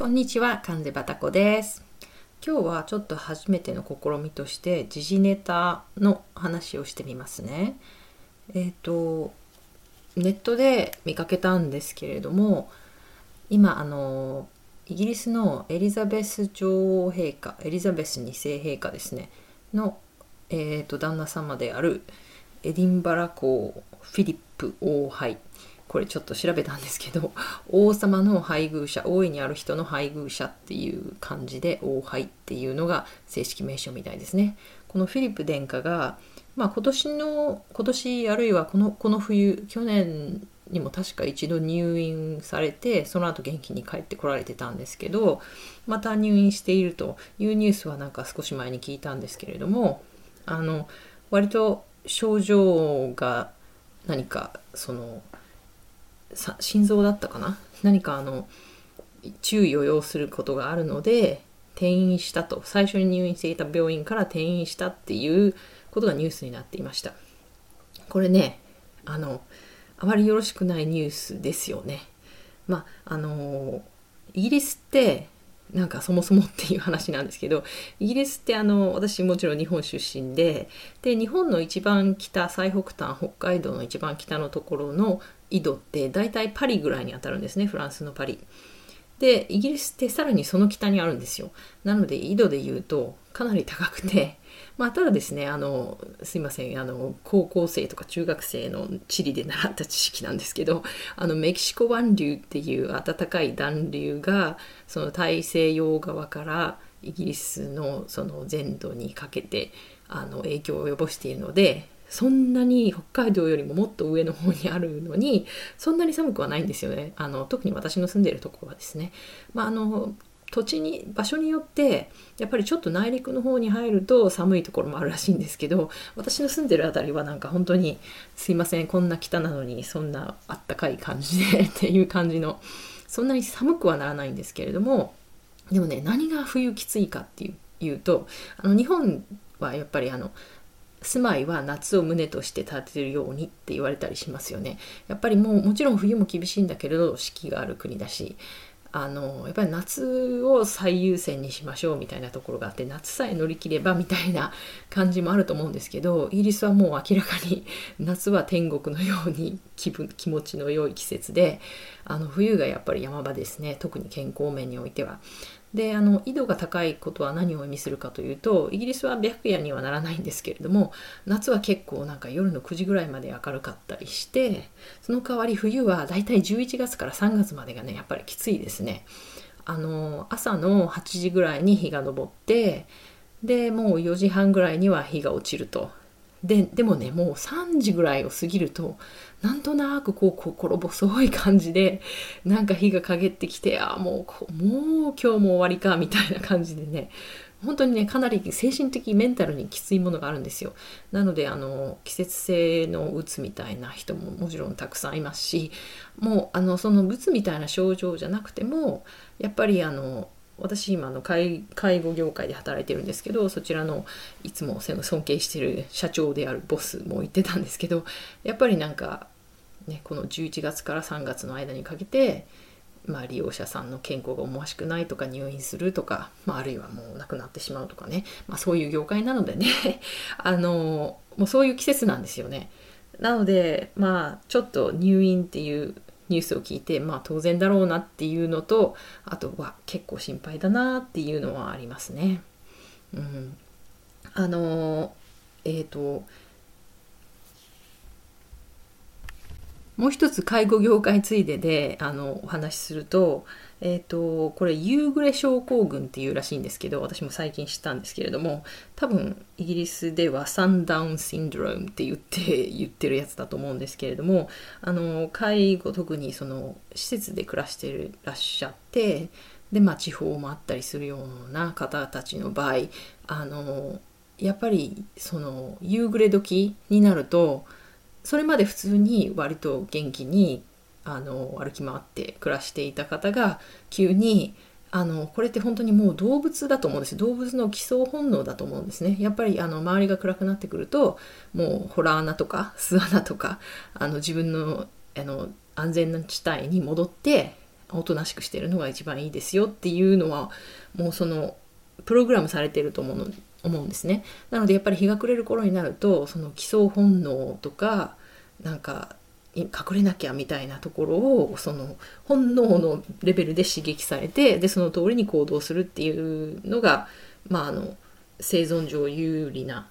こんにちは、関瀬バタコです。今日はちょっと初めての試みとして時事ネタの話をしてみますね。えっ、とネットで見かけたんですけれども、今あのイギリスのエリザベス女王陛下、エリザベス2世陛下ですねのえっ、と旦那様であるエディンバラ公フィリップ王杯これちょっと調べたんですけど 王様の配偶者大いにある人の配偶者っていう感じで王杯っていうのが正式名称みたいですね。このフィリップ殿下が、まあ、今年の今年あるいはこのこの冬去年にも確か一度入院されてその後元気に帰ってこられてたんですけどまた入院しているというニュースはなんか少し前に聞いたんですけれどもあの割と症状が何かその心臓だったかな？何かあの注意を要することがあるので転院したと。最初に入院していた病院から転院したっていうことがニュースになっていました。これねあのあまりよろしくないニュースですよね。まああのイギリスってなんかそもそもっていう話なんですけどイギリスってあの私もちろん日本出身でで日本の一番北最北端北海道の一番北のところの緯度って大体パリぐらいに当たるんですねフランスのパリ。でイギリスってさらにその北にあるんですよなので緯度で言うとかなり高くて まあただですねあのすいませんあの高校生とか中学生の地理で習った知識なんですけどあのメキシコ湾流っていう暖かい暖流がその大西洋側からイギリスのその全土にかけてあの影響を及ぼしているのでそんなに北海道よりももっと上の方にあるのにそんなに寒くはないんですよね。あの特に私の住んでいるところはですね、まあ、あの土地に場所によってやっぱりちょっと内陸の方に入ると寒いところもあるらしいんですけど私の住んでる辺りはなんか本当にすいませんこんな北なのにそんなあったかい感じで っていう感じのそんなに寒くはならないんですけれどもでもね何が冬きついかっていうとあの日本はやっぱりあの住まいは夏を胸として建てるようにって言われたりしますよね。やっぱりもうもちろん冬も厳しいんだけれど四季がある国だしあのやっぱり夏を最優先にしましょうみたいなところがあって夏さえ乗り切ればみたいな感じもあると思うんですけどイギリスはもう明らかに 夏は天国のように気分気持ちの良い季節であの冬がやっぱり山場ですね特に健康面においては。であの緯度が高いことは何を意味するかというとイギリスは白夜にはならないんですけれども夏は結構なんか夜の9時ぐらいまで明るかったりしてその代わり冬はだいたい11月から3月までがねやっぱりきついですね。あの朝の8時ぐらいに日が昇ってでもう4時半ぐらいには日が落ちるとででもねもう3時ぐらいを過ぎるとなんとなくこう心細い感じでなんか日が陰ってきてあもうもう今日も終わりかみたいな感じでね本当にねかなり精神的メンタルにきついものがあるんですよ。なのであの季節性のうつみたいな人ももちろんたくさんいますしもうあのそのうつみたいな症状じゃなくてもやっぱりあの私今の介護業界で働いてるんですけどそちらのいつも尊敬してる社長であるボスも言ってたんですけどやっぱりなんか、ね、この11月から3月の間にかけて、まあ、利用者さんの健康が思わしくないとか入院するとか、まあ、あるいはもう亡くなってしまうとかね、まあ、そういう業界なのでね あのもうそういう季節なんですよね。なのでまあちょっと入院っていうニュースを聞いてまあ当然だろうなっていうのとあとは結構心配だなっていうのはありますね。うん、あのえっ、ー、ともう一つ介護業界ついでであのお話しすると,、えーと、これ夕暮れ症候群っていうらしいんですけど私も最近知ったんですけれども多分イギリスではサンダウンシンドロームって言って言ってるやつだと思うんですけれどもあの介護特にその施設で暮らしていらっしゃってで、まあ、地方もあったりするような方たちの場合あのやっぱりその夕暮れ時になるとそれまで普通に割と元気にあの歩き回って暮らしていた方が急にあのこれって本当にもう動物だと思うんです。動物の基礎本能だと思うんですね。やっぱりあの周りが暗くなってくるともうホラー穴とか巣穴とかあの自分のあの安全な地帯に戻っておとなしくしてるのが一番いいですよっていうのはもうそのプログラムされてると思うの思うんですね。なのでやっぱり日が暮れる頃になるとその基礎本能とかなんか隠れなきゃみたいなところをその本能のレベルで刺激されてでその通りに行動するっていうのが、まあ、あの生存上有利な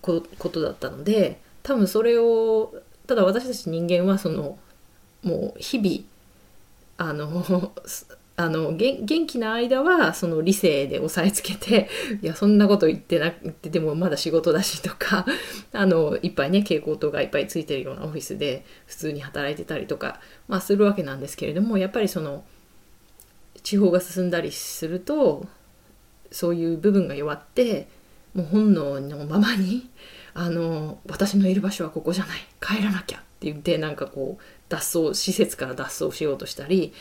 ことだったので多分それをただ私たち人間はそのもう日々あの あの元気な間はその理性で押さえつけて いやそんなこと言ってなくてでもまだ仕事だしとか あのいっぱいね蛍光灯がいっぱいついてるようなオフィスで普通に働いてたりとか、まあ、するわけなんですけれどもやっぱりその地方が進んだりするとそういう部分が弱ってもう本能のままにあの私のいる場所はここじゃない帰らなきゃって言ってなんかこう脱走施設から脱走しようとしたり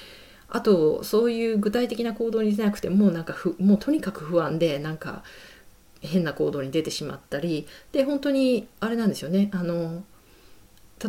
あとそういう具体的な行動に出なくてもなんかふもうとにかく不安でなんか変な行動に出てしまったりで本当にあれなんですよね。あの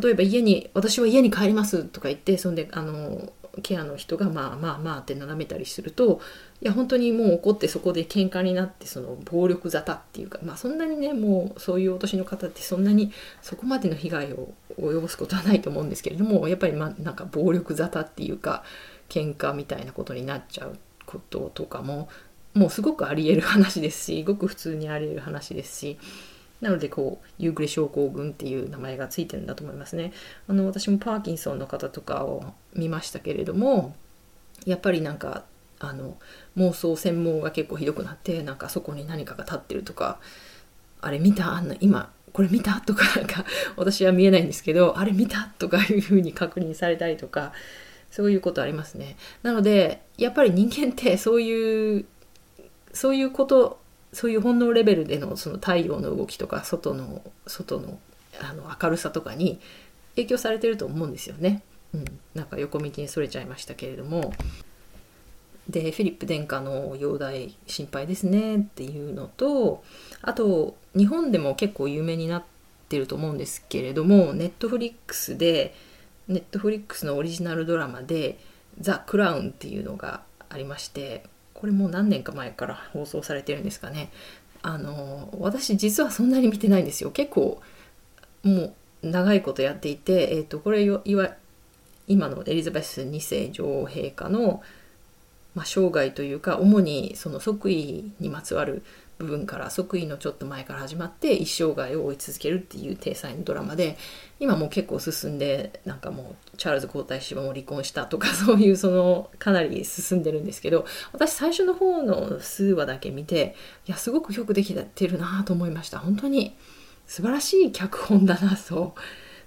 例えば家に私は家に帰りますとか言ってそんであのケアの人がまあまあまあって斜めたりするといや本当にもう怒ってそこで喧嘩になってその暴力沙汰っていうかまあそんなにねもうそういうお年の方ってそんなにそこまでの被害を及ぼすことはないと思うんですけれどもやっぱりまあなんか暴力沙汰っていうか喧嘩みたいなことになっちゃうこととかももうすごくありえる話ですしごく普通にありえる話ですしなのでこう夕暮れ症候群っていう名前がついてるんだと思いますね。あの私もパーキンソンの方とかを見ましたけれどもやっぱりなんかあの妄想専門が結構ひどくなってなんかそこに何かが立ってるとかあれ見た？あんな今これ見た？とかなんか私は見えないんですけどあれ見た？とかいうふうに確認されたりとかそういうことありますね。なので、やっぱり人間って そういう、そういうこと、そういう本能レベルでのその太陽の動きとか、外の、外のあの明るさとかに影響されてると思うんですよね。うん。なんか横道にそれちゃいましたけれども。で、フィリップ殿下の容体心配ですねっていうのと、あと、日本でも結構有名になってると思うんですけれども、ネットフリックスで、ネットフリックスのオリジナルドラマで「ザ・クラウン」っていうのがありましてこれもう何年か前から放送されてるんですかね。あの私実はそんなに見てないんですよ。結構もう長いことやっていて、えーと、これいわ今のエリザベス2世女王陛下の、まあ、生涯というか主にその即位にまつわる部分から即位のちょっと前から始まって一生涯を追い続けるっていう体裁のドラマで今もう結構進んでなんかもうチャールズ皇太子はもう離婚したとか そういうそのかなり進んでるんですけど私最初の方の数話だけ見ていやすごくよくできてるなと思いました。本当に素晴らしい脚本だなそ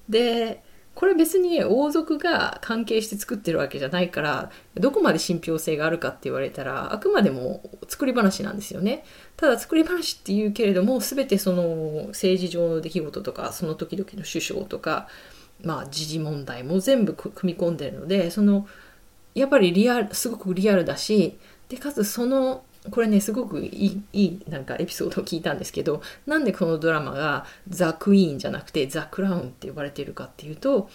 うでこれ別に王族が関係して作ってるわけじゃないからどこまで信憑性があるかって言われたらあくまでも作り話なんですよね。ただ作り話っていうけれども全てその政治上の出来事とかその時々の首相とかまあ時事問題も全部組み込んでるのでそのやっぱりリアルすごくリアルだしでかつそのこれねすごくいいいいなんかエピソードを聞いたんですけどなんでこのドラマがザ・クイーンじゃなくてザ・クラウンって呼ばれているかっていうと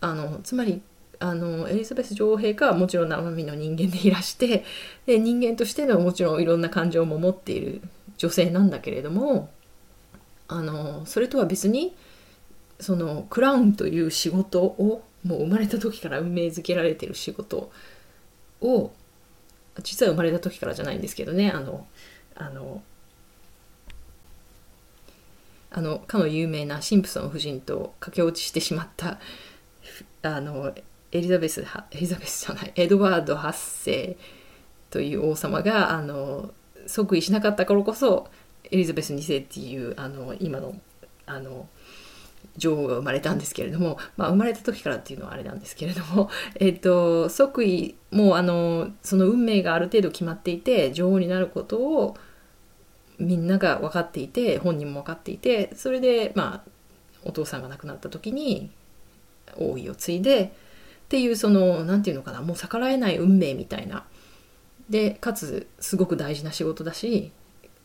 あのつまりあのエリザベス女王陛下はもちろん生身の人間でいらしてで人間としてのもちろんいろんな感情も持っている女性なんだけれどもあのそれとは別にそのクラウンという仕事をもう生まれた時から運命づけられている仕事を実は生まれた時からじゃないんですけどねあのあのあのかの有名なシンプソン夫人と駆け落ちしてしまったあのエリザベスエリザベスじゃないエドワード8世という王様があの即位しなかったからこそエリザベス2世っていうあの今のあの女王が生まれたんですけれども、まあ、生まれた時からっていうのはあれなんですけれども、えーと、即位もうあのその運命がある程度決まっていて女王になることをみんなが分かっていて本人も分かっていてそれでまあお父さんが亡くなった時に王位を継いでっていうその何て言うのかなもう逆らえない運命みたいな。でかつすごく大事な仕事だし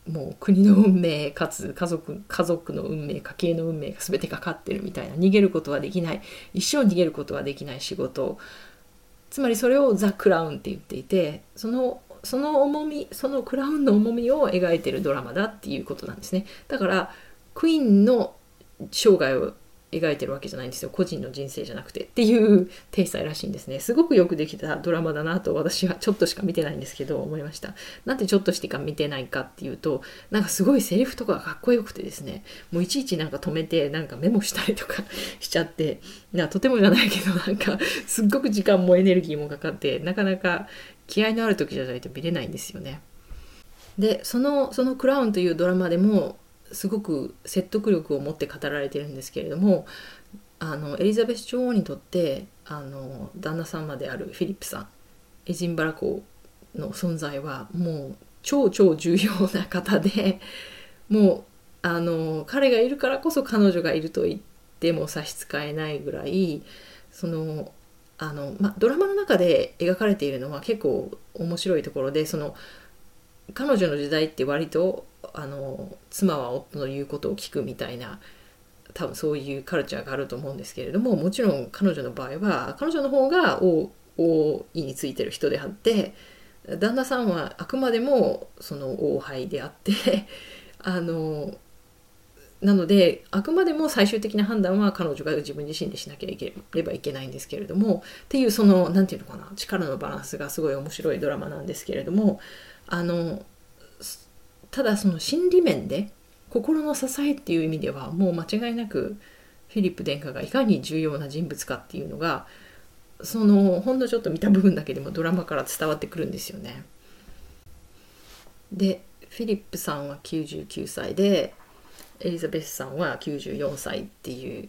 もう国の運命かつ家族家族の運命家計の運命が全てかかってるみたいな逃げることはできない。一生逃げることはできない仕事。つまりそれをザ・クラウンって言っていてそのその重みそのクラウンの重みを描いてるドラマだっていうことなんですね。だからクイーンの生涯を描いてるわけじゃないんですよ。個人の人生じゃなくて。っていう体裁らしいんですね。すごくよくできたドラマだなと私はちょっとしか見てないんですけど思いましたなんでちょっとしてか見てないかっていうとなんかすごいセリフとかがかっこよくてですね。もういちいちなんか止めてなんかメモしたりとかしちゃって。なとてもじゃないけどなんかすっごく時間もエネルギーもかかってなかなか気合のある時じゃないと見れないんですよね。でそのその「クラウン」というドラマでもすごく説得力を持って語られてるんですけれどもあのエリザベス女王にとってあの旦那様であるフィリップさんエジンバラ公の存在はもう超超重要な方で もうあの彼がいるからこそ彼女がいると言っても差し支えないぐらいそのあの、ま、ドラマの中で描かれているのは結構面白いところでその彼女の時代って割とあの妻は夫の言うことを聞くみたいな多分そういうカルチャーがあると思うんですけれどももちろん彼女の場合は彼女の方が王王位についてる人であって旦那さんはあくまでもその王妃であって あのなのであくまでも最終的な判断は彼女が自分自身でしなければいけないんですけれどもっていうその何て言うのかな力のバランスがすごい面白いドラマなんですけれどもあのただその心理面で心の支えっていう意味ではもう間違いなくフィリップ殿下がいかに重要な人物かっていうのがそのほんのちょっと見た部分だけでもドラマから伝わってくるんですよね。でフィリップさんは99歳でエリザベスさんは94歳っていう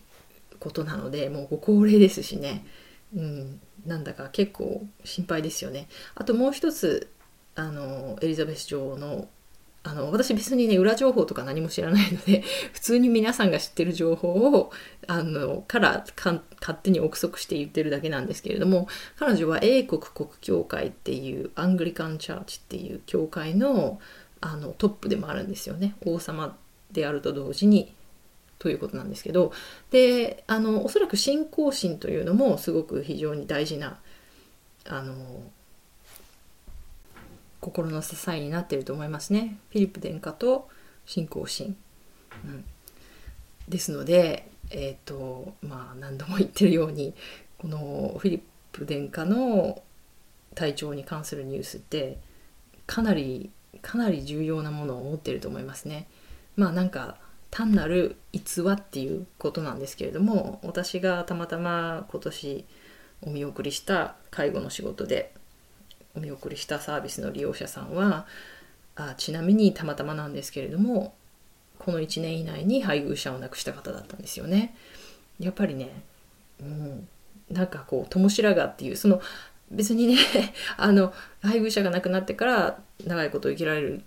ことなのでもうご高齢ですしね、うん、なんだか結構心配ですよね。あともう一つあのエリザベス女王のあの私別にね裏情報とか何も知らないので 普通に皆さんが知ってる情報をあのから勝手に憶測して言ってるだけなんですけれども彼女は英国国教会っていうアングリカン・チャーチっていう教会のあのトップでもあるんですよね。王様であると同時にということなんですけどであのおそらく信仰心というのもすごく非常に大事なあの心の支えになってると思いますね。フィリップ殿下と信仰心、うん、ですのでえっ、ー、とまあ何度も言ってるようにこのフィリップ殿下の体調に関するニュースってかなりかなり重要なものを持ってると思いますね。まあなんか単なる逸話っていうことなんですけれども私がたまたま今年お見送りした介護の仕事でお見送りしたサービスの利用者さんはあちなみにたまたまなんですけれどもこの1年以内に配偶者を亡くした方だったんですよね。やっぱりね、うん、なんかこう友白髪っていうその別にね あの配偶者が亡くなってから長いこと生きられる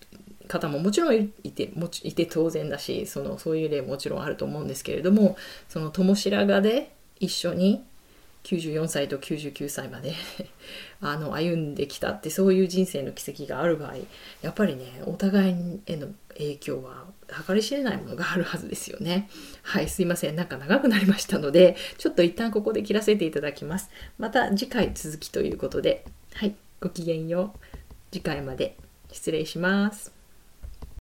方ももちろんいてもちいて当然だしそのそういう例ももちろんあると思うんですけれどもその友白髪で一緒に94歳と99歳まで あの歩んできたってそういう人生の軌跡がある場合やっぱりねお互いへの影響は計り知れないものがあるはずですよね。はいすいません。なんか長くなりましたのでちょっと一旦ここで切らせていただきます。また次回続きということで。はいごきげんよう。次回まで。失礼します。